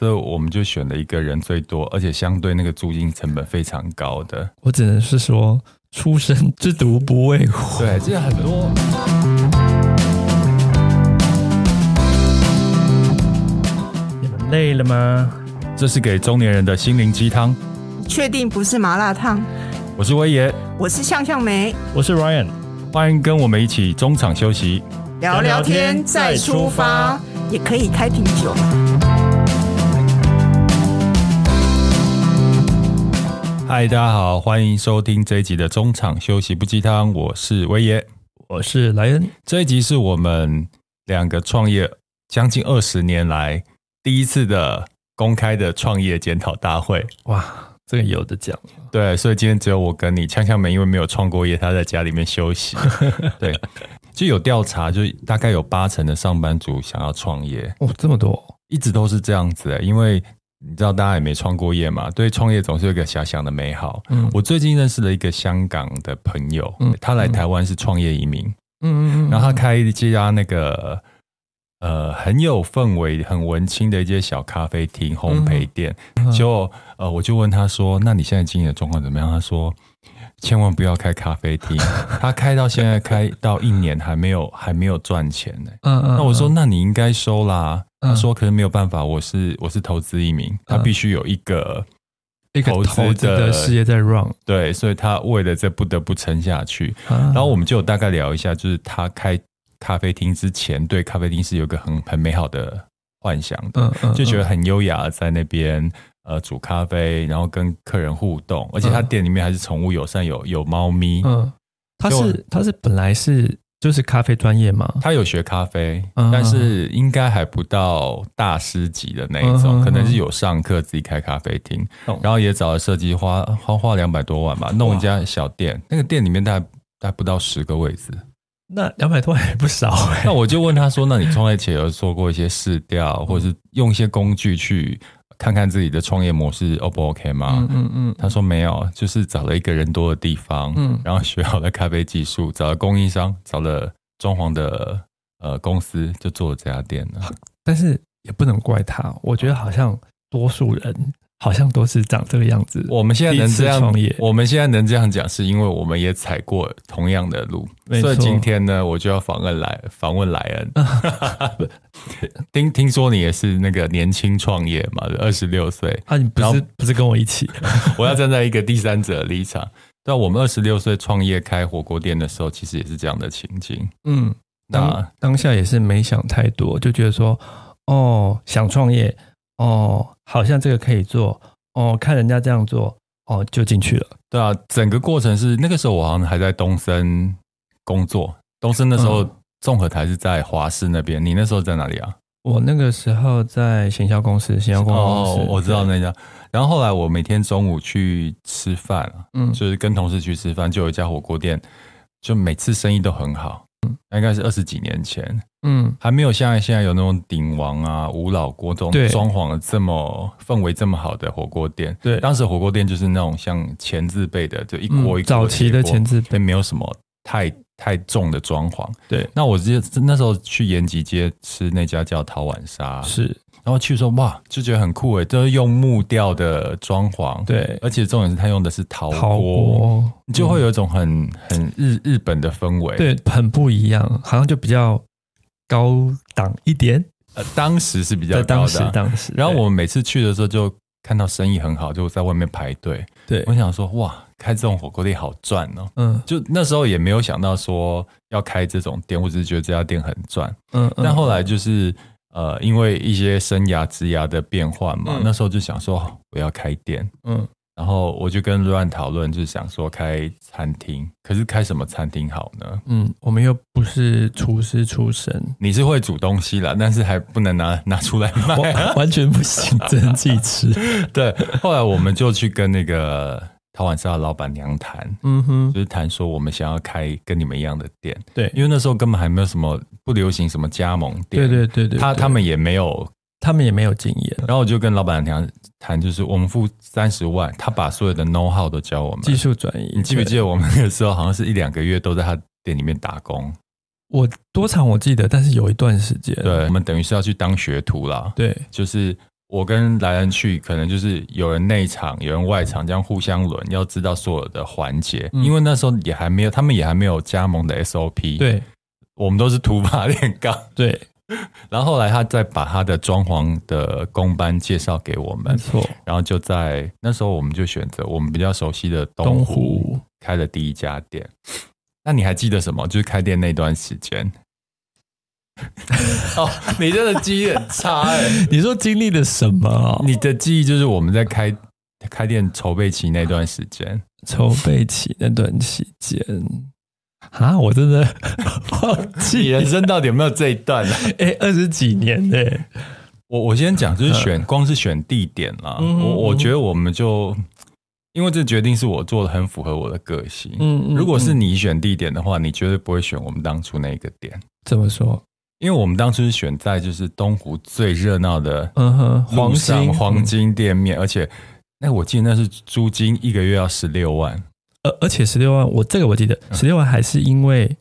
所以我们就选了一个人最多，而且相对那个租金成本非常高的。我只能是说，出生之犊不畏虎。对，这很多。你们累了吗？这是给中年人的心灵鸡汤。确定不是麻辣烫？我是威爷，我是向向梅，我是 Ryan，欢迎跟我们一起中场休息，聊聊天再出发，也可以开瓶酒。嗨，大家好，欢迎收听这一集的中场休息不鸡汤。我是威爷，我是莱恩。这一集是我们两个创业将近二十年来第一次的公开的创业检讨大会。哇，这个有的讲。对，所以今天只有我跟你，锵锵梅因为没有创过业，他在家里面休息。对，就有调查，就大概有八成的上班族想要创业。哦，这么多，一直都是这样子。因为。你知道大家也没创过业嘛？对创业总是有一个遐想的美好。嗯，我最近认识了一个香港的朋友，嗯，他来台湾是创业移民，嗯嗯，然后他开一家那个呃很有氛围、很文青的一间小咖啡厅、烘焙店。就呃，我就问他说：“那你现在经营的状况怎么样？”他说：“千万不要开咖啡厅，他开到现在开到一年还没有还没有赚钱呢。”嗯嗯，那我说：“那你应该收啦。”他说：“可是没有办法，我是我是投资一名，他必须有一个一个投资的事业在 run，对，所以他为了这不得不撑下去。然后我们就大概聊一下，就是他开咖啡厅之前，对咖啡厅是有个很很美好的幻想的，就觉得很优雅，在那边呃煮咖啡，然后跟客人互动，而且他店里面还是宠物友善，有有猫咪。嗯，他是他是本来是。”就是咖啡专业嘛，他有学咖啡，嗯、但是应该还不到大师级的那一种，嗯、可能是有上课自己开咖啡厅，嗯、然后也找了设计，花花花两百多万吧，弄一家小店，那个店里面大概大概不到十个位置，那两百多万也不少，欸。那我就问他说：“那你创业前有做过一些试调，或者是用一些工具去？”看看自己的创业模式 O 不 OK 吗？嗯嗯，嗯他说没有，就是找了一个人多的地方，嗯，然后学好了咖啡技术，找了供应商，找了装潢的呃公司，就做了这家店了。但是也不能怪他，我觉得好像多数人。好像都是长这个样子。我们现在能这样我们现在能这样讲，是因为我们也踩过同样的路。所以今天呢，我就要访问来访问莱恩。听听说你也是那个年轻创业嘛，二十六岁啊？你不是不是跟我一起？我要站在一个第三者的立场。在我们二十六岁创业开火锅店的时候，其实也是这样的情景。嗯，那当下也是没想太多，就觉得说，哦，想创业。哦，好像这个可以做哦，看人家这样做哦，就进去了。对啊，整个过程是那个时候我好像还在东森工作，东森那时候综合台是在华视那边，嗯、你那时候在哪里啊？我那个时候在行销公司，行销公司哦，我知道那家。然后后来我每天中午去吃饭，嗯，就是跟同事去吃饭，就有一家火锅店，就每次生意都很好。嗯，应该是二十几年前，嗯，还没有像现在有那种鼎王啊、吴老锅这种装潢的这么氛围这么好的火锅店。对，当时火锅店就是那种像前字辈的，就一锅一锅、嗯、早期的前字辈，没有什么太太重的装潢。对，那我记得那时候去延吉街吃那家叫陶碗沙，是。然后去说哇，就觉得很酷诶，就是用木雕的装潢，对，而且重点是他用的是陶锅，锅你就会有一种很、嗯、很日日本的氛围，对，很不一样，好像就比较高档一点。呃，当时是比较高的，当时当时。然后我们每次去的时候，就看到生意很好，就在外面排队。对，我想说哇，开这种火锅店好赚哦。嗯，就那时候也没有想到说要开这种店，我只是觉得这家店很赚。嗯，嗯，但后来就是。呃，因为一些生涯职涯的变换嘛，嗯、那时候就想说我要开店，嗯，然后我就跟 Ryan 讨论，就想说开餐厅，可是开什么餐厅好呢？嗯，我们又不是厨师出身，你是会煮东西啦，但是还不能拿拿出来卖，完，完全不行，只能自己吃。对，后来我们就去跟那个。陶碗沙的老板娘谈，嗯哼，就是谈说我们想要开跟你们一样的店，对，因为那时候根本还没有什么不流行什么加盟店，对对对对，他他们也没有，他们也没有经验。然后我就跟老板娘谈，就是我们付三十万，他把所有的 know how 都教我们，技术转移。你记不记得我们那个时候好像是一两个月都在他店里面打工？我多长我记得，但是有一段时间，对，我们等于是要去当学徒啦，对，就是。我跟来人去，可能就是有人内场，有人外场，这样互相轮，要知道所有的环节。嗯、因为那时候也还没有，他们也还没有加盟的 SOP。对，我们都是土法炼钢。对，然后后来他再把他的装潢的工班介绍给我们，没错。然后就在那时候，我们就选择我们比较熟悉的东湖开了第一家店。那你还记得什么？就是开店那段时间。哦，你真的记忆很差哎！你说经历了什么？你的记忆就是我们在开开店筹备期那段时间，筹备期那段期间啊，我真的忘记人生到底有没有这一段呢？哎，二十几年呢？我我先讲，就是选光是选地点啦。我我觉得我们就因为这决定是我做的，很符合我的个性。嗯，如果是你选地点的话，你绝对不会选我们当初那个点。怎么说？因为我们当初是选在就是东湖最热闹的嗯哼黄金黄金店面，而且那我记得那是租金一个月要十六万，而而且十六万我这个我记得十六万还是因为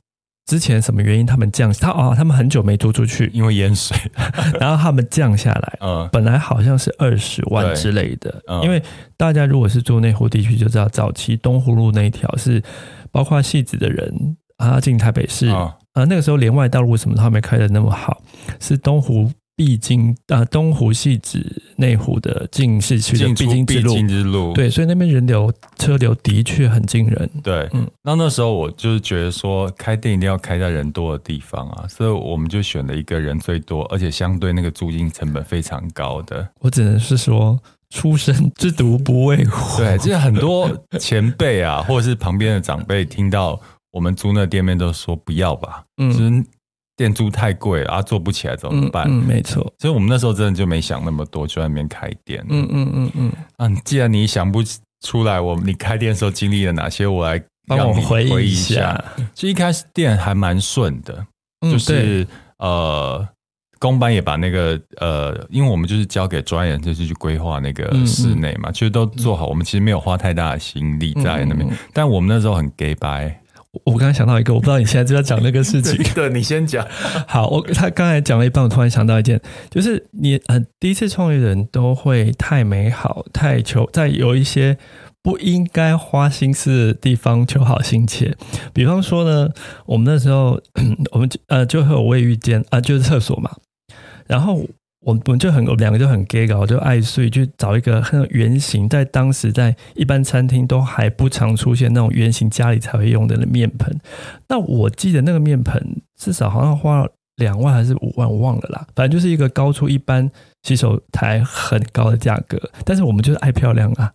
之前什么原因他们降他啊他们很久没租出去，因为淹水，然后他们降下来，嗯，本来好像是二十万之类的，因为大家如果是住内湖地区就知道，早期东湖路那一条是包括戏子的人啊进台北市。啊，那个时候连外道路什么都还没开的那么好，是东湖必经啊，东湖系指内湖的进市区的必经之路。之路对，所以那边人流车流的确很惊人。对，嗯，那那时候我就是觉得说，开店一定要开在人多的地方啊，所以我们就选了一个人最多，而且相对那个租金成本非常高的。我只能是说，初生之犊不畏虎。对，就是很多前辈啊，或者是旁边的长辈听到。我们租那店面都说不要吧，嗯，就是店租太贵了啊，做不起来怎么办？嗯，嗯，没错。所以我们那时候真的就没想那么多，就在那边开店。嗯嗯嗯嗯。啊，既然你想不出来，我你开店的时候经历了哪些，我来帮我回忆一下。就一开始店还蛮顺的，就是呃，公班也把那个呃，因为我们就是交给专人，就是去规划那个室内嘛，其实都做好。我们其实没有花太大的心力在那边，但我们那时候很假掰。我刚才想到一个，我不知道你现在就要讲那个事情。对，你先讲。好，我他刚才讲了一半，我突然想到一件，就是你呃第一次创业的人都会太美好，太求在有一些不应该花心思的地方求好心切。比方说呢，我们那时候 我们呃就会有卫浴间啊，就是厕所嘛，然后。我我们就很我们两个就很 gay 搞，就爱睡，就找一个很圆形，在当时在一般餐厅都还不常出现那种圆形家里才会用的面盆。那我记得那个面盆至少好像花了两万还是五万，我忘了啦。反正就是一个高出一般洗手台很高的价格。但是我们就是爱漂亮啊。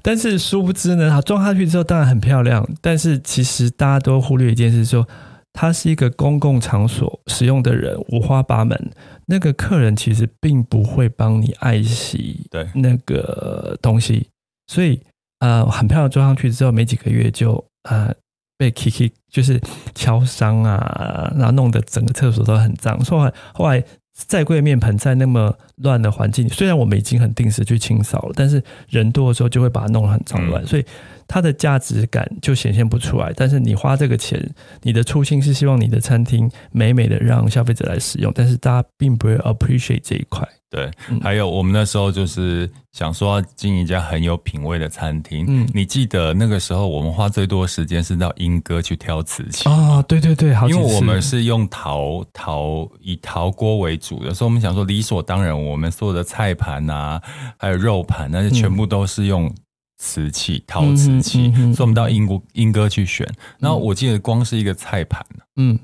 但是殊不知呢，它装下去之后当然很漂亮，但是其实大家都忽略一件事说。它是一个公共场所，使用的人五花八门。那个客人其实并不会帮你爱惜对那个东西，所以呃，很漂亮，装上去之后没几个月就呃被 Kiki 就是敲伤啊，然后弄得整个厕所都很脏。后来后来再贵的面盆在那么乱的环境里，虽然我们已经很定时去清扫了，但是人多的时候就会把它弄得很脏乱，嗯、所以。它的价值感就显现不出来，但是你花这个钱，你的初心是希望你的餐厅美美的让消费者来使用，但是大家并不会 appreciate 这一块。对，还有我们那时候就是想说要经营一家很有品味的餐厅。嗯，你记得那个时候我们花最多的时间是到莺歌去挑瓷器啊？对对对，好，因为我们是用陶陶以陶锅为主的，所以我们想说理所当然，我们所有的菜盘啊，还有肉盘，那些全部都是用。瓷器、陶瓷器，嗯嗯嗯、所以我们到英国英哥去选。然后我记得光是一个菜盘，嗯，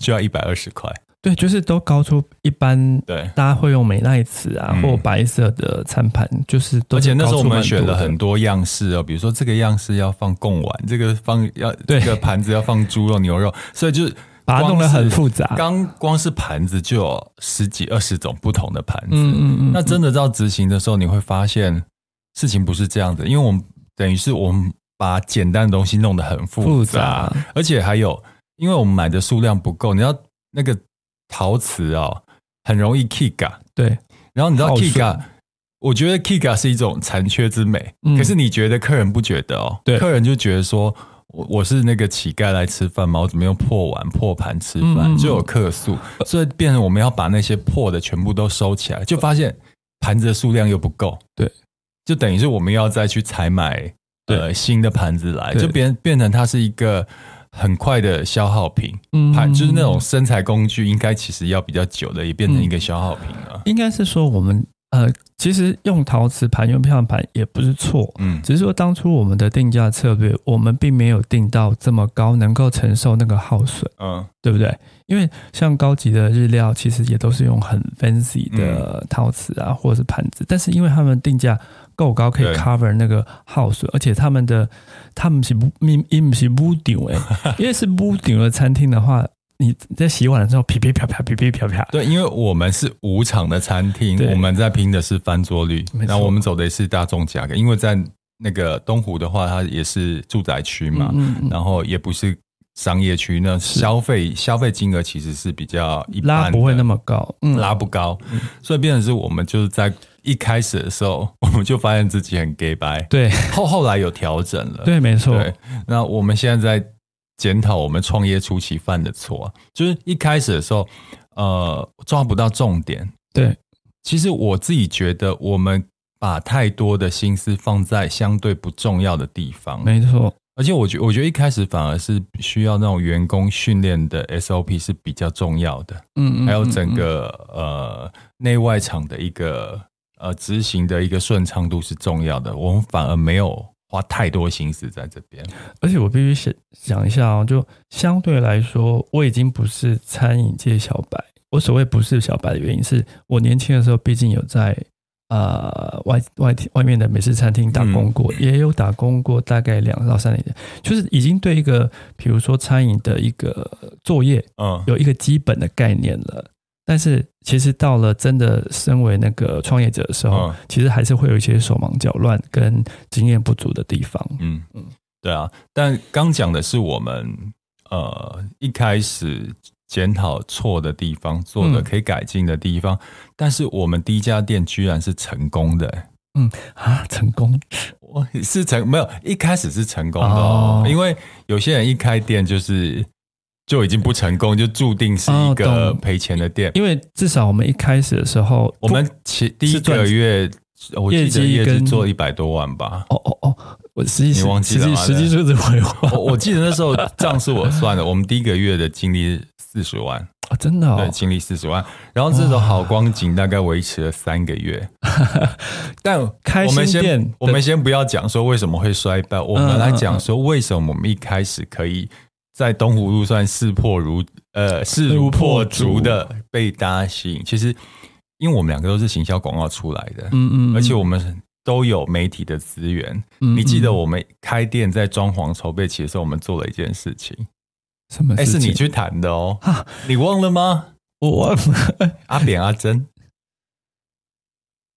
就要一百二十块。对，就是都高出一般，对，大家会用美奈瓷啊，嗯、或白色的餐盘，就是都。而且那时候我们选了很多样式哦，比如说这个样式要放贡丸，这个放要这个盘子要放猪肉、牛肉，所以就是把它弄得很复杂。刚光是盘子就有十几二十种不同的盘子，嗯嗯嗯。那真的到执行的时候，你会发现。事情不是这样的，因为我们等于是我们把简单的东西弄得很复杂，复杂，而且还有，因为我们买的数量不够，你知道那个陶瓷哦，很容易 Kiga，对。然后你知道 Kiga，我觉得 Kiga 是一种残缺之美，嗯、可是你觉得客人不觉得哦？对，客人就觉得说我我是那个乞丐来吃饭吗？我怎么用破碗破盘吃饭？嗯、就有客诉，所以变成我们要把那些破的全部都收起来，就发现。盘子的数量又不够，对，就等于是我们要再去采买呃新的盘子来，就变变成它是一个很快的消耗品，嗯，就是那种生材工具，应该其实要比较久的，也变成一个消耗品了。应该是说我们。呃，其实用陶瓷盘、用漂亮盘也不是错，嗯，只是说当初我们的定价策略，我们并没有定到这么高，能够承受那个耗损，嗯，对不对？因为像高级的日料，其实也都是用很 fancy 的陶瓷啊，嗯、或者是盘子，但是因为他们定价够高，可以 cover 那个耗损，而且他们的他们是不，因不是屋顶哎，因为是屋顶的餐厅的话。你在洗碗的时候，噼噼啪啪，噼噼啪啪。对，因为我们是无场的餐厅，我们在拼的是翻桌率，然后我们走的是大众价格。因为在那个东湖的话，它也是住宅区嘛，嗯嗯、然后也不是商业区，那消费消费金额其实是比较一般，拉不会那么高，嗯、拉不高，嗯、所以变成是我们就是在一开始的时候，我们就发现自己很假掰，对，后后来有调整了，对，没错。对，那我们现在在。检讨我们创业初期犯的错，就是一开始的时候，呃，抓不到重点。对，其实我自己觉得，我们把太多的心思放在相对不重要的地方。没错，而且我觉我觉得一开始反而是需要那种员工训练的 SOP 是比较重要的。嗯，嗯，嗯，嗯，还有整个呃内外场的一个呃执行的一个顺畅度是重要的。我们反而没有。花太多心思在这边，而且我必须想想一下哦，就相对来说，我已经不是餐饮界小白。我所谓不是小白的原因，是我年轻的时候，毕竟有在呃外外外面的美食餐厅打工过，嗯、也有打工过大概两到三年，就是已经对一个比如说餐饮的一个作业，嗯，有一个基本的概念了。但是，其实到了真的身为那个创业者的时候，嗯、其实还是会有一些手忙脚乱跟经验不足的地方。嗯嗯，对啊。但刚讲的是我们呃一开始检讨错的地方，做的可以改进的地方。嗯、但是我们第一家店居然是成功的。嗯啊，成功？我是成没有一开始是成功的，哦，因为有些人一开店就是。就已经不成功，就注定是一个赔钱的店。因为至少我们一开始的时候，我们其第一个月我记得业绩做一百多万吧。哦哦哦，我实际你忘记了吗？实际数字我我记得那时候账是我算的，我们第一个月的净利四十万啊，真的，对，净利四十万。然后这种好光景大概维持了三个月。但我们先我们先不要讲说为什么会衰败，我们来讲说为什么我们一开始可以。在东湖路算势破如呃势如破竹的被大家吸引，其实因为我们两个都是行销广告出来的，嗯嗯，而且我们都有媒体的资源。你记得我们开店在装潢筹备期的时候，我们做了一件事情，什么？哎，是你去谈的哦，你忘了吗？我忘了。阿扁阿珍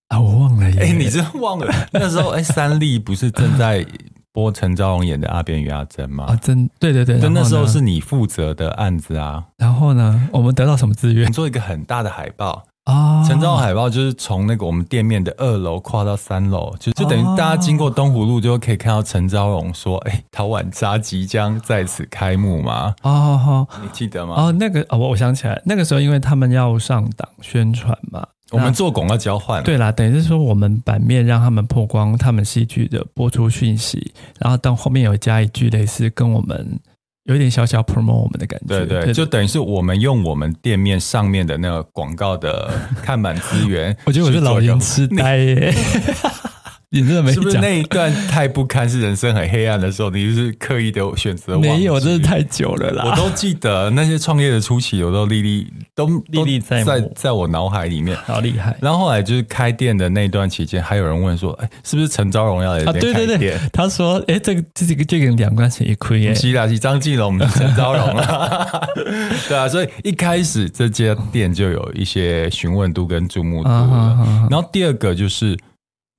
啊，我忘了。哎，你真忘了？那时候哎，三立不是正在。播陈昭荣演的《阿扁与阿珍》吗？啊，真对对对，就那时候是你负责的案子啊。然后呢，我们得到什么资源？做一个很大的海报啊！陈昭荣海报就是从那个我们店面的二楼跨到三楼，就就等于大家经过东湖路就可以看到陈昭荣说：“哎，陶碗渣即将在此开幕吗？”哦，你记得吗？哦，那个哦，我想起来，那个时候因为他们要上档宣传嘛。我们做广告交换，对啦，等于是说我们版面让他们曝光他们戏剧的播出讯息，然后到后面有加一句类似跟我们有一点小小 promote 我们的感觉，对对，就等于是我们用我们店面上面的那个广告的看板资源，我觉得我是老年痴呆耶。你真的没讲，是不是那一段太不堪，是人生很黑暗的时候？你就是刻意的选择？没有，真是太久了啦。我都记得那些创业的初期，我都历历都历历在在在我脑海里面，好厉害。然后后来就是开店的那段期间，还有人问说：“哎，是不是陈昭荣要来开店？”啊，对对对，他说：“哎，这个这个这个两关钱一亏耶。”是啦，是张继龙的陈昭荣啊。对啊，所以一开始这家店就有一些询问度跟注目度了。然后第二个就是。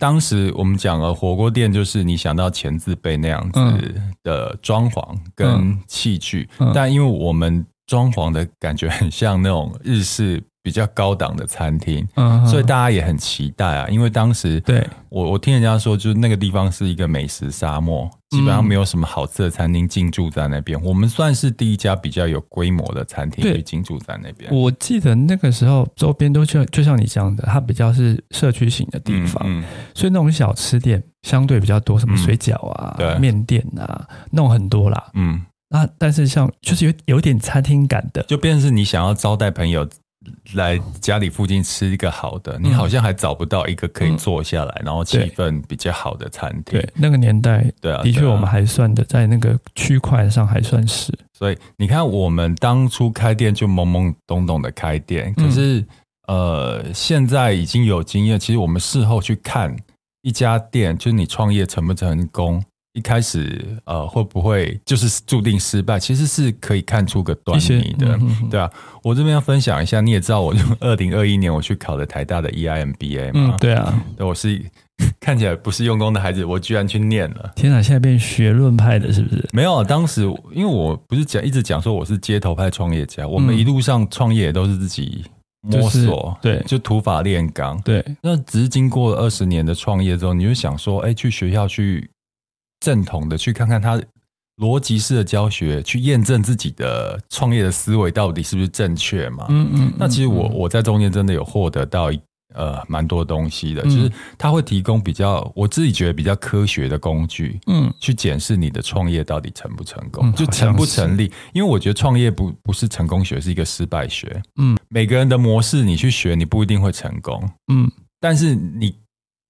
当时我们讲了火锅店，就是你想到钱字辈那样子的装潢跟器具，嗯嗯、但因为我们装潢的感觉很像那种日式比较高档的餐厅，嗯，所以大家也很期待啊。因为当时对我我听人家说，就是那个地方是一个美食沙漠，基本上没有什么好吃的餐厅进驻在那边。我们算是第一家比较有规模的餐厅去进驻在那边。我记得那个时候周边都就就像你讲的，它比较是社区型的地方，嗯嗯，所以那种小吃店相对比较多，什么水饺啊、嗯、面店啊，那种很多啦。嗯，那但是像就是有有点餐厅感的，就变成是你想要招待朋友。来家里附近吃一个好的，你好像还找不到一个可以坐下来，嗯、然后气氛比较好的餐厅。对，那个年代，对啊，的确我们还算的在那个区块上还算是。所以你看，我们当初开店就懵懵懂懂的开店，可是、嗯、呃，现在已经有经验。其实我们事后去看一家店，就是你创业成不成功。一开始，呃，会不会就是注定失败？其实是可以看出个端倪的，嗯、对啊。我这边要分享一下，你也知道，我就 二零二一年我去考了台大的 EIMBA 嘛，嗯、对啊，对，我是 看起来不是用功的孩子，我居然去念了。天哪，现在变学论派的，是不是？没有，当时因为我不是讲一直讲说我是街头派创业家，我们一路上创业也都是自己摸索，就是、对，就土法炼钢，对。那只是经过二十年的创业之后，你就想说，哎，去学校去。正统的去看看他逻辑式的教学，去验证自己的创业的思维到底是不是正确嘛？嗯嗯。那其实我我在中间真的有获得到呃蛮多东西的，就是他会提供比较我自己觉得比较科学的工具，嗯，去检视你的创业到底成不成功，就成不成立。因为我觉得创业不不是成功学，是一个失败学。嗯，每个人的模式你去学，你不一定会成功。嗯，但是你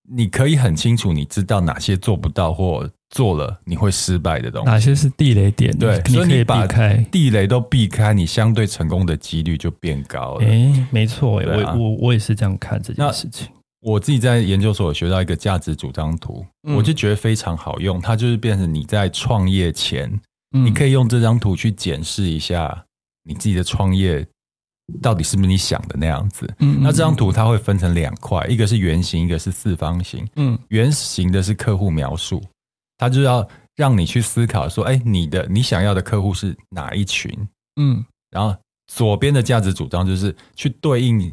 你可以很清楚，你知道哪些做不到或。做了你会失败的东西，哪些是地雷点？对，你可以避开，所以你把地雷都避开，你相对成功的几率就变高了。哎，没错，啊、我我我也是这样看这件事情。我自己在研究所学到一个价值主张图，嗯、我就觉得非常好用。它就是变成你在创业前，嗯、你可以用这张图去检视一下你自己的创业到底是不是你想的那样子。嗯，那这张图它会分成两块，一个是圆形，一个是四方形。嗯，圆形的是客户描述。他就要让你去思考说，哎，你的你想要的客户是哪一群？嗯，然后左边的价值主张就是去对应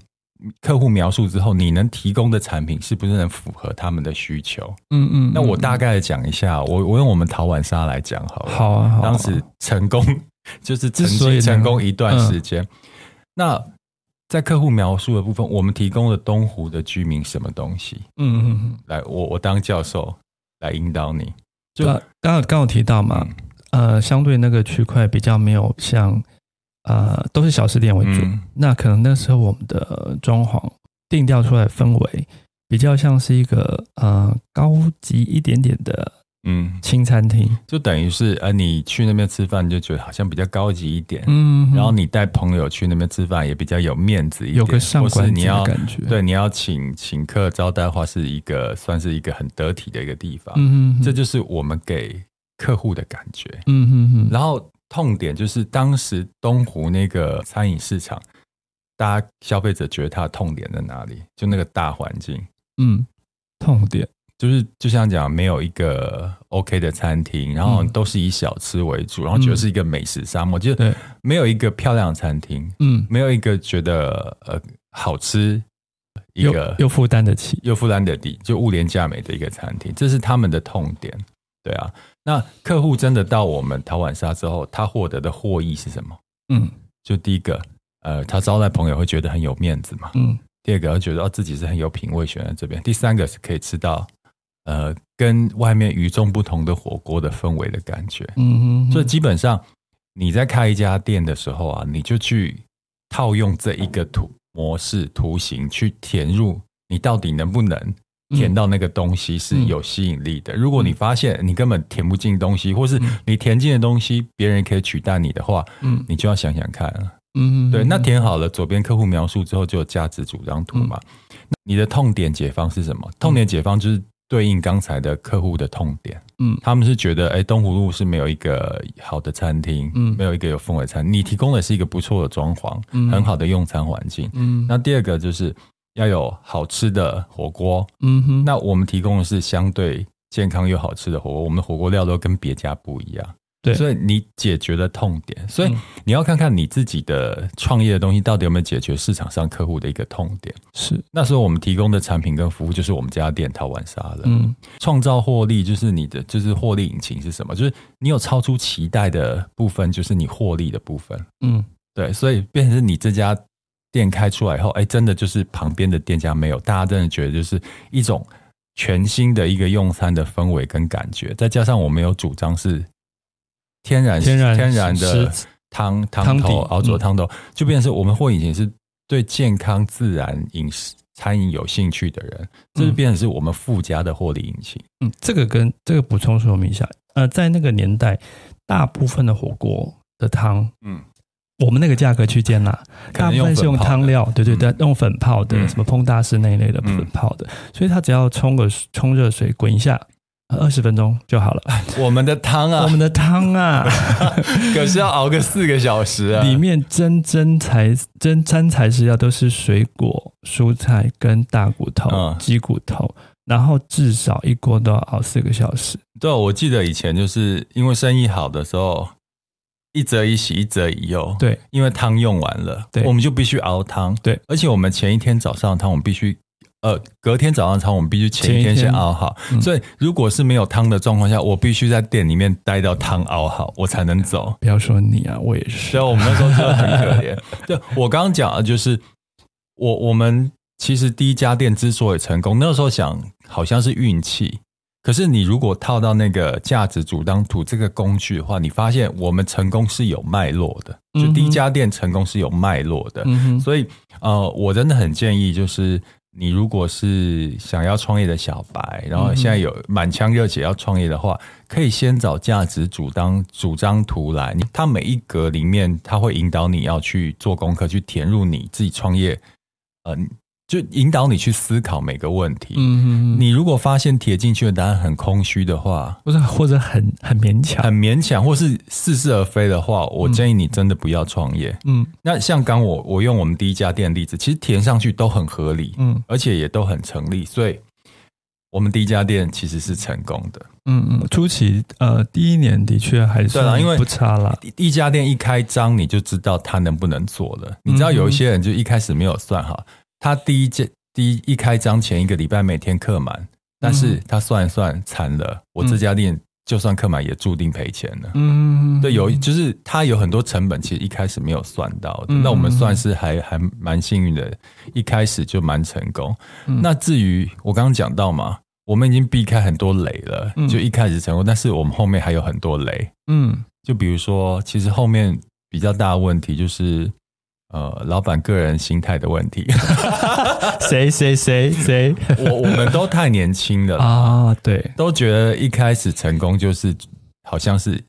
客户描述之后，你能提供的产品是不是能符合他们的需求？嗯嗯。那我大概讲一下，我我用我们陶碗沙来讲好了。好啊。好啊当时成功 就是曾经成功一段时间。那在客户描述的部分，我们提供了东湖的居民什么东西？嗯嗯嗯。来，我我当教授来引导你。就刚刚刚有提到嘛，嗯、呃，相对那个区块比较没有像，呃，都是小吃店为主。嗯、那可能那时候我们的装潢定调出来的氛围比较像是一个呃高级一点点的嗯。轻餐厅，就等于是呃你去那边吃饭你就觉得好像比较高级一点，嗯，然后你带朋友去那边吃饭也比较有面子一点，有个上官你要感觉，对，你要请请客招待的话是一个算是一个很得体的一个地方，嗯嗯，这就是我们给客户的感觉，嗯嗯嗯，然后痛点就是当时东湖那个餐饮市场，大家消费者觉得它的痛点在哪里？就那个大环境，嗯，痛点。就是就像讲，没有一个 OK 的餐厅，然后都是以小吃为主，嗯、然后觉得是一个美食沙漠，就没有一个漂亮的餐厅，嗯，没有一个觉得呃好吃，一个又负担得起又负担得起，就物廉价美的一个餐厅，这是他们的痛点，对啊。那客户真的到我们陶碗沙之后，他获得的获益是什么？嗯，就第一个，呃，他招待朋友会觉得很有面子嘛，嗯。第二个，他觉得自己是很有品味，选在这边。第三个是可以吃到。呃，跟外面与众不同的火锅的氛围的感觉，嗯哼哼，所以基本上你在开一家店的时候啊，你就去套用这一个图模式图形去填入，你到底能不能填到那个东西是有吸引力的。嗯、如果你发现你根本填不进东西，或是你填进的东西别人可以取代你的话，嗯，你就要想想看了，嗯哼哼，对，那填好了，左边客户描述之后就有价值主张图嘛，嗯、你的痛点解方是什么？痛点解方就是。对应刚才的客户的痛点，嗯，他们是觉得，哎，东湖路是没有一个好的餐厅，嗯，没有一个有氛围餐，你提供的是一个不错的装潢，嗯，很好的用餐环境，嗯，那第二个就是要有好吃的火锅，嗯哼，那我们提供的是相对健康又好吃的火锅，我们的火锅料都跟别家不一样，对，所以你解决了痛点，所以你要看看你自己的创业的东西到底有没有解决市场上客户的一个痛点。是，那时候我们提供的产品跟服务就是我们家店淘完沙了。嗯，创造获利就是你的，就是获利引擎是什么？就是你有超出期待的部分，就是你获利的部分。嗯，对，所以变成是你这家店开出来以后，哎，真的就是旁边的店家没有，大家真的觉得就是一种。全新的一个用餐的氛围跟感觉，再加上我们有主张是天然天然天然的汤汤头熬煮的汤头，嗯、就变成是我们或以前是对健康自然饮食餐饮有兴趣的人，这就变成是我们附加的获利引擎。嗯，这个跟这个补充说明一下，呃，在那个年代，大部分的火锅的汤，嗯。我们那个价格区间啦，大部分是用汤料，对对对，用粉泡的，什么烹大师那一类的粉泡的，所以它只要冲个冲热水滚一下，二十分钟就好了。我们的汤啊，我们的汤啊，可是要熬个四个小时啊！里面真真材真真材实料都是水果、蔬菜跟大骨头、鸡骨头，然后至少一锅都要熬四个小时。对，我记得以前就是因为生意好的时候。一则一喜，一则一忧。对，因为汤用完了，对，我们就必须熬汤。对，而且我们前一天早上的汤，我们必须，呃，隔天早上汤，我们必须前一天先熬好。嗯、所以，如果是没有汤的状况下，我必须在店里面待到汤熬好，我才能走。不要说你啊，我也是。所以我们那时候真的很可怜。对，我刚刚讲的就是，我我们其实第一家店之所以成功，那个时候想好像是运气。可是你如果套到那个价值主当图这个工具的话，你发现我们成功是有脉络的，就第一家店成功是有脉络的。嗯。所以呃，我真的很建议，就是你如果是想要创业的小白，然后现在有满腔热血要创业的话，可以先找价值主张主张图来，它每一格里面，它会引导你要去做功课，去填入你自己创业，嗯、呃。就引导你去思考每个问题。嗯哼，你如果发现填进去的答案很空虚的话，或者或者很很勉强，很勉强，或是似是而非的话，我建议你真的不要创业。嗯，那像刚我我用我们第一家店的例子，其实填上去都很合理，嗯，而且也都很成立，所以我们第一家店其实是成功的。嗯嗯，初期呃第一年的确还是因为不差啦。第一家店一开张你就知道他能不能做了。你知道有一些人就一开始没有算好。他第一件第一一开张前一个礼拜每天客满，但是他算一算惨了，嗯、我这家店就算客满也注定赔钱了。嗯，对，有就是他有很多成本，其实一开始没有算到的。嗯、那我们算是还还蛮幸运的，一开始就蛮成功。嗯、那至于我刚刚讲到嘛，我们已经避开很多雷了，就一开始成功，但是我们后面还有很多雷。嗯，就比如说，其实后面比较大的问题就是。呃，老板个人心态的问题，谁谁谁谁，我我们都太年轻了。啊，对，都觉得一开始成功就是好像是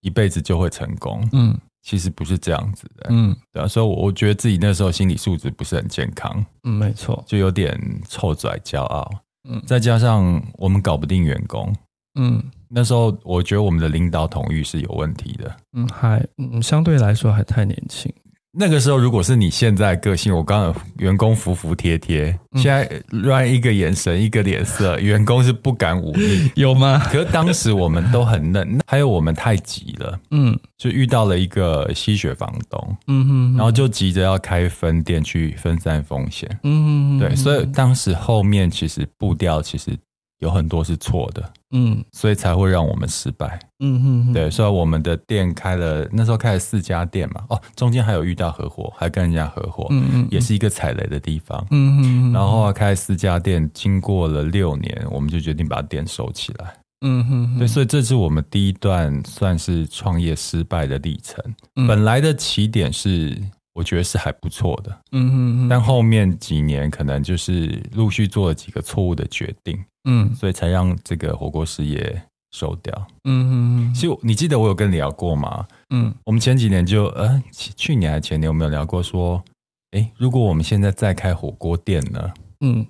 一辈子就会成功，嗯，其实不是这样子的，嗯，对啊，所以我觉得自己那时候心理素质不是很健康，嗯，没错，就有点臭拽骄傲，嗯，再加上我们搞不定员工，嗯，那时候我觉得我们的领导统御是有问题的，嗯，还嗯相对来说还太年轻。那个时候，如果是你现在个性，我刚刚员工服服帖帖，现在乱一个眼神、一个脸色，员工是不敢忤逆，有吗？可是当时我们都很嫩，还有我们太急了，嗯，就遇到了一个吸血房东，嗯哼，然后就急着要开分店去分散风险，嗯哼，对，所以当时后面其实步调其实。有很多是错的，嗯，所以才会让我们失败，嗯哼哼，对，所以我们的店开了，那时候开了四家店嘛，哦，中间还有遇到合伙，还跟人家合伙，嗯嗯，也是一个踩雷的地方，嗯哼哼，然后开四家店，经过了六年，我们就决定把店收起来，嗯哼哼，对，所以这是我们第一段算是创业失败的历程，嗯，本来的起点是。我觉得是还不错的，嗯嗯嗯，但后面几年可能就是陆续做了几个错误的决定，嗯，所以才让这个火锅事业收掉，嗯嗯嗯。其实你记得我有跟你聊过吗？嗯，我们前几年就呃，去年还前年有没有聊过说，诶，如果我们现在再开火锅店呢？嗯，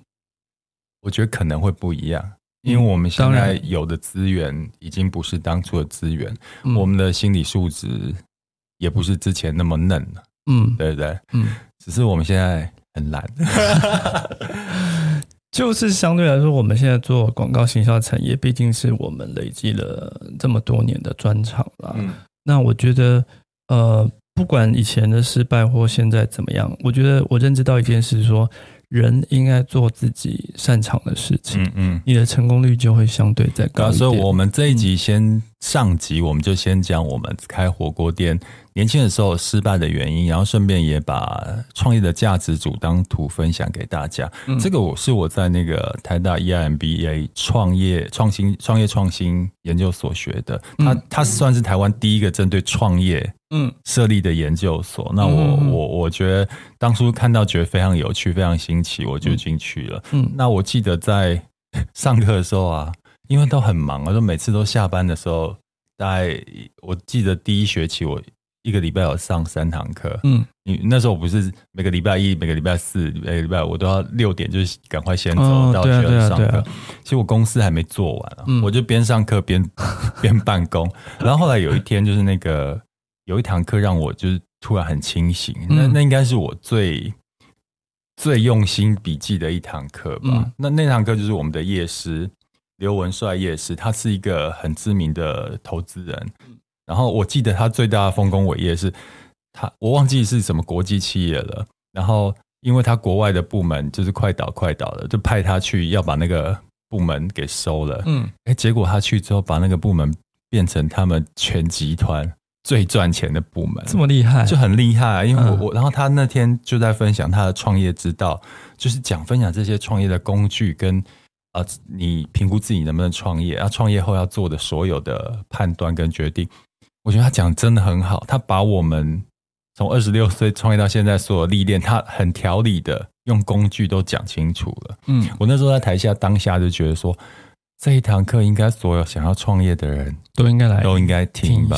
我觉得可能会不一样，因为我们现在有的资源已经不是当初的资源，我们的心理素质也不是之前那么嫩了。嗯，对对对，嗯，只是我们现在很懒。就是相对来说，我们现在做广告行销产业，毕竟是我们累积了这么多年的专长了。嗯，那我觉得，呃，不管以前的失败或现在怎么样，我觉得我认知到一件事，说。人应该做自己擅长的事情，嗯嗯，你的成功率就会相对再高。所以，我们这一集先上集，我们就先讲我们开火锅店年轻的时候失败的原因，然后顺便也把创业的价值主当图分享给大家。嗯、这个我是我在那个台大 EMBA 创业创新创业创新研究所学的，它它算是台湾第一个针对创业。嗯，设立的研究所，那我我我觉得当初看到觉得非常有趣，非常新奇，我就进去了。嗯，那我记得在上课的时候啊，因为都很忙，我说每次都下班的时候，大概我记得第一学期我一个礼拜有上三堂课。嗯，你那时候我不是每个礼拜一、每个礼拜四、每个礼拜五都要六点就是赶快先走到学校上课。其实我公司还没做完啊，我就边上课边 边办公。然后后来有一天就是那个。有一堂课让我就是突然很清醒，那那应该是我最最用心笔记的一堂课吧。嗯、那那堂课就是我们的夜师刘文帅夜师，他是一个很知名的投资人。然后我记得他最大的丰功伟业是他，我忘记是什么国际企业了。然后因为他国外的部门就是快倒快倒了，就派他去要把那个部门给收了。嗯，哎，结果他去之后把那个部门变成他们全集团。最赚钱的部门，这么厉害，就很厉害啊！因为我我，然后他那天就在分享他的创业之道，就是讲分享这些创业的工具跟啊，你评估自己能不能创业，啊，创业后要做的所有的判断跟决定。我觉得他讲真的很好，他把我们从二十六岁创业到现在所有历练，他很条理的用工具都讲清楚了。嗯，我那时候在台下当下就觉得说，这一堂课应该所有想要创业的人都应该来，都应该听吧。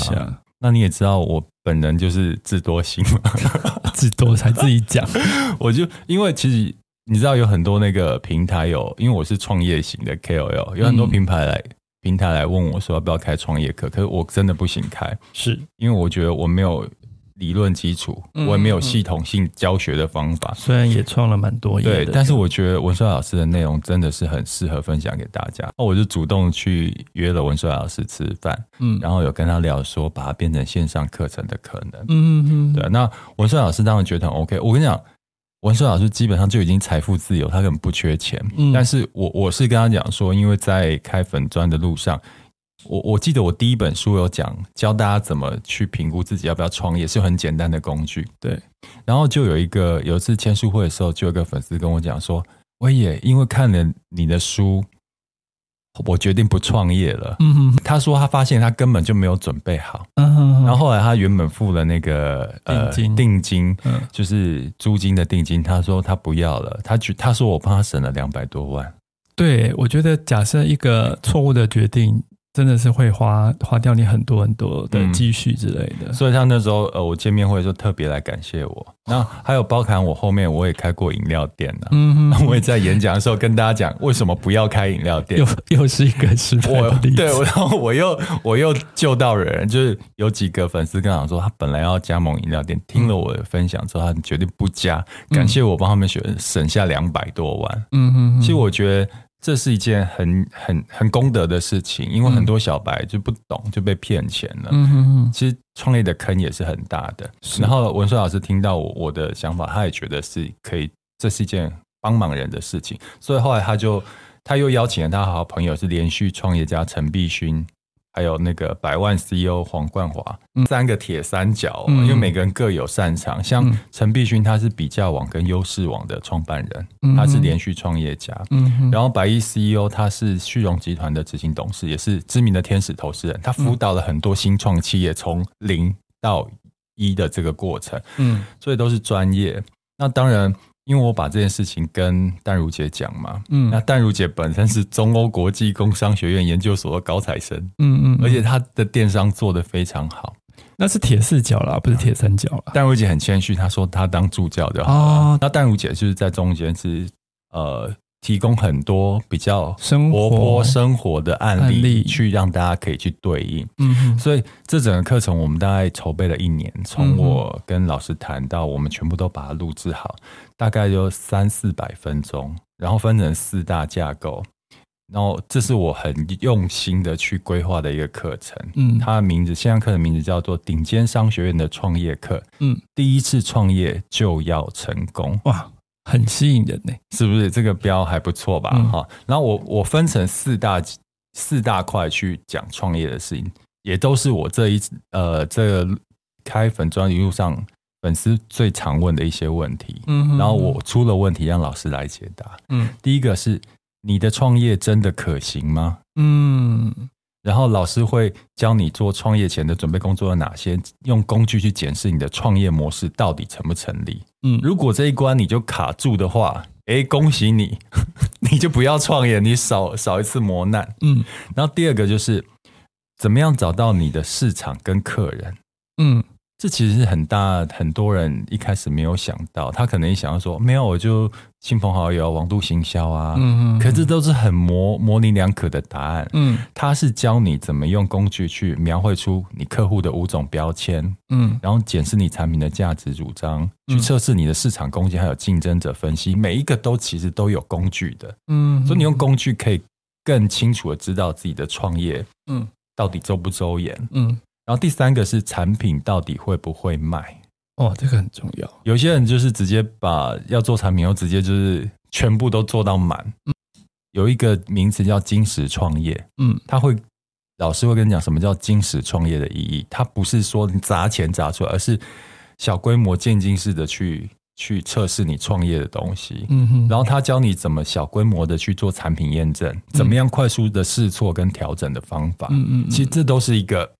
那你也知道，我本人就是智多星嘛，智多才自己讲。我就因为其实你知道，有很多那个平台有，因为我是创业型的 KOL，有很多平台来、嗯、平台来问我说要不要开创业课，可是我真的不行开，是因为我觉得我没有。理论基础，我也没有系统性教学的方法。虽然也创了蛮多页，对，但是我觉得文帅老师的内容真的是很适合分享给大家。那我就主动去约了文帅老师吃饭，嗯，然后有跟他聊说把它变成线上课程的可能，嗯嗯嗯，对。那文帅老师当然觉得很 OK。我跟你讲，文顺老师基本上就已经财富自由，他根本不缺钱。嗯，但是我我是跟他讲说，因为在开粉砖的路上。我我记得我第一本书有讲教大家怎么去评估自己要不要创业，是很简单的工具。对，然后就有一个有一次签书会的时候，就有个粉丝跟我讲说：“我也因为看了你的书，我决定不创业了。”嗯哼，他说他发现他根本就没有准备好。嗯哼，然后后来他原本付了那个呃定金，定金，嗯，就是租金的定金，他说他不要了，他觉他说我帮他省了两百多万。对，我觉得假设一个错误的决定。真的是会花花掉你很多很多的积蓄之类的，嗯，所以像那时候呃，我见面会的时候特别来感谢我。那还有包含我后面我也开过饮料店呢，嗯哼，我也在演讲的时候跟大家讲为什么不要开饮料店，又 又是一个失败的例子。对，然 后我又我又救到人，就是有几个粉丝跟我说，他本来要加盟饮料店，听了我的分享之后，他决定不加，感谢我帮他们选省下两百多万。嗯哼，其实我觉得。这是一件很很很功德的事情，因为很多小白就不懂就被骗钱了。嗯哼哼，其实创业的坑也是很大的。然后文硕老师听到我我的想法，他也觉得是可以，这是一件帮忙人的事情，所以后来他就他又邀请了他好朋友是连续创业家陈必勋。还有那个百万 CEO 黄冠华，三个铁三角，嗯、因为每个人各有擅长。像陈碧勋，他是比价网跟优势网的创办人，嗯、他是连续创业家。嗯、然后百亿 CEO 他是旭荣集团的执行董事，也是知名的天使投资人。他辅导了很多新创企业从零到一的这个过程，嗯，所以都是专业。那当然。因为我把这件事情跟淡如姐讲嘛，嗯，那淡如姐本身是中欧国际工商学院研究所的高材生，嗯嗯，而且她的电商做得非常好，那是铁四角啦，不是铁三角啦。淡如姐很谦虚，她说她当助教的哦，那淡如姐就是在中间是呃提供很多比较活泼生活的案例，去让大家可以去对应。嗯哼，所以这整个课程我们大概筹备了一年，从我跟老师谈到我们全部都把它录制好，大概就三四百分钟，然后分成四大架构。然后这是我很用心的去规划的一个课程。嗯，它的名字，线上课的名字叫做顶尖商学院的创业课。嗯，第一次创业就要成功。哇！很吸引人呢，是不是？这个标还不错吧？哈、嗯，然后我我分成四大四大块去讲创业的事情，也都是我这一呃这个开粉专一路上粉丝最常问的一些问题。然后我出了问题让老师来解答。嗯，第一个是你的创业真的可行吗？嗯。然后老师会教你做创业前的准备工作有哪些，用工具去检视你的创业模式到底成不成立。嗯，如果这一关你就卡住的话，哎，恭喜你，你就不要创业，你少少一次磨难。嗯，然后第二个就是怎么样找到你的市场跟客人。嗯。这其实是很大，很多人一开始没有想到，他可能一想要说，没有我就亲朋好友、网络行销啊，嗯嗯，可这都是很模模棱两可的答案。嗯，他是教你怎么用工具去描绘出你客户的五种标签，嗯，然后检视你产品的价值主张，去测试你的市场空间，还有竞争者分析，每一个都其实都有工具的。嗯，所以你用工具可以更清楚的知道自己的创业，嗯，到底周不周延，嗯。然后第三个是产品到底会不会卖？哦，这个很重要。有些人就是直接把要做产品，然后直接就是全部都做到满。嗯，有一个名词叫金石创业。嗯，他会老师会跟你讲什么叫金石创业的意义。他不是说你砸钱砸出来，而是小规模渐进式的去去测试你创业的东西。嗯哼，然后他教你怎么小规模的去做产品验证，怎么样快速的试错跟调整的方法。嗯嗯，其实这都是一个。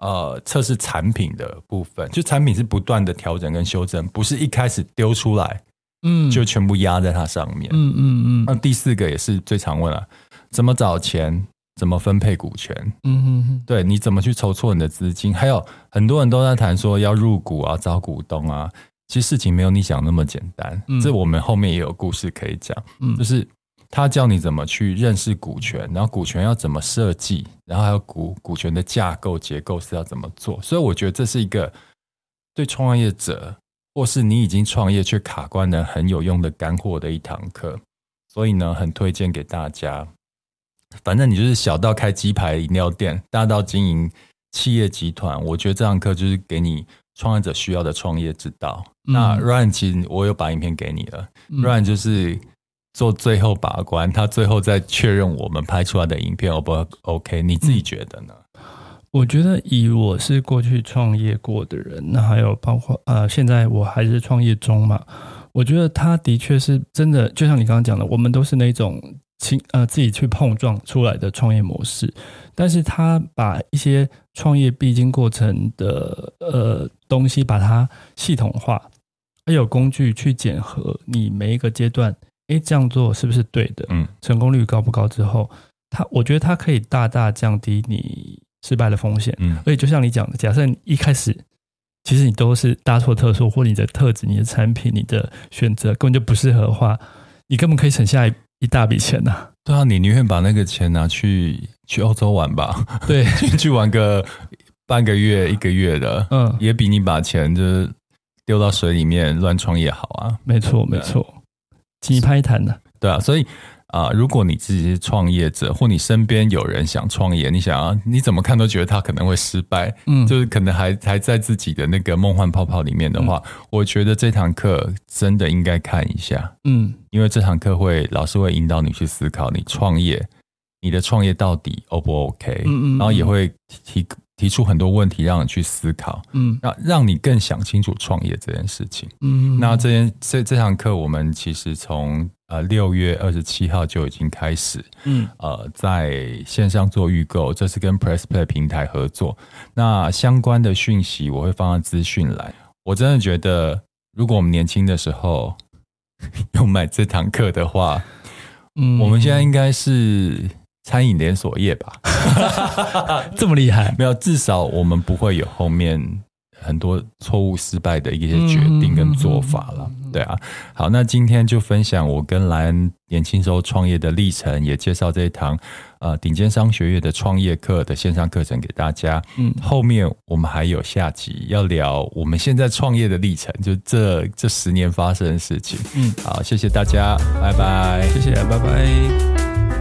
呃，测试产品的部分，就产品是不断的调整跟修正，不是一开始丢出来，嗯，就全部压在它上面，嗯嗯嗯。那第四个也是最常问了，怎么找钱，怎么分配股权，嗯哼哼，对，你怎么去筹措你的资金？还有很多人都在谈说要入股啊，找股东啊，其实事情没有你想那么简单，嗯，这我们后面也有故事可以讲，嗯，就是。他教你怎么去认识股权，然后股权要怎么设计，然后还有股股权的架构结构是要怎么做。所以我觉得这是一个对创业者，或是你已经创业却卡关的很有用的干货的一堂课。所以呢，很推荐给大家。反正你就是小到开鸡排饮料店，大到经营企业集团，我觉得这堂课就是给你创业者需要的创业之道。嗯、那 Ryan 其实我有把影片给你了、嗯、，Ryan 就是。做最后把关，他最后再确认我们拍出来的影片 O 不 OK？你自己觉得呢？我觉得以我是过去创业过的人，那还有包括呃，现在我还是创业中嘛。我觉得他的确是真的，就像你刚刚讲的，我们都是那种亲呃自己去碰撞出来的创业模式，但是他把一些创业必经过程的呃东西，把它系统化，还有工具去检核你每一个阶段。哎，这样做是不是对的？嗯，成功率高不高？之后，它我觉得它可以大大降低你失败的风险。嗯，而且就像你讲的，假设你一开始其实你都是大错特错，或你的特质、你的产品、你的选择根本就不适合的话，你根本可以省下一一大笔钱呐、啊。对啊，你宁愿把那个钱拿去去欧洲玩吧。对，去玩个半个月、一个月的，嗯，也比你把钱就是丢到水里面乱创业好啊。没错，没错。你拍谈的，对啊，所以啊、呃，如果你自己是创业者，或你身边有人想创业，你想要你怎么看都觉得他可能会失败，嗯，就是可能还还在自己的那个梦幻泡泡里面的话，嗯、我觉得这堂课真的应该看一下，嗯，因为这堂课会老师会引导你去思考你创业，你的创业到底 O 不 OK，嗯嗯，然后也会提。提出很多问题让你去思考，嗯，让让你更想清楚创业这件事情，嗯，那这件这这堂课我们其实从呃六月二十七号就已经开始，嗯，呃，在线上做预购，这是跟 PressPlay 平台合作，那相关的讯息我会放在资讯栏。我真的觉得，如果我们年轻的时候 有买这堂课的话，嗯，我们现在应该是。餐饮连锁业吧，这么厉害？没有，至少我们不会有后面很多错误失败的一些决定跟做法了。对啊，好，那今天就分享我跟莱恩年轻时候创业的历程，也介绍这一堂呃顶尖商学院的创业课的线上课程给大家。嗯，后面我们还有下集要聊我们现在创业的历程，就这这十年发生的事情。嗯，好，谢谢大家，拜拜，谢谢，拜拜。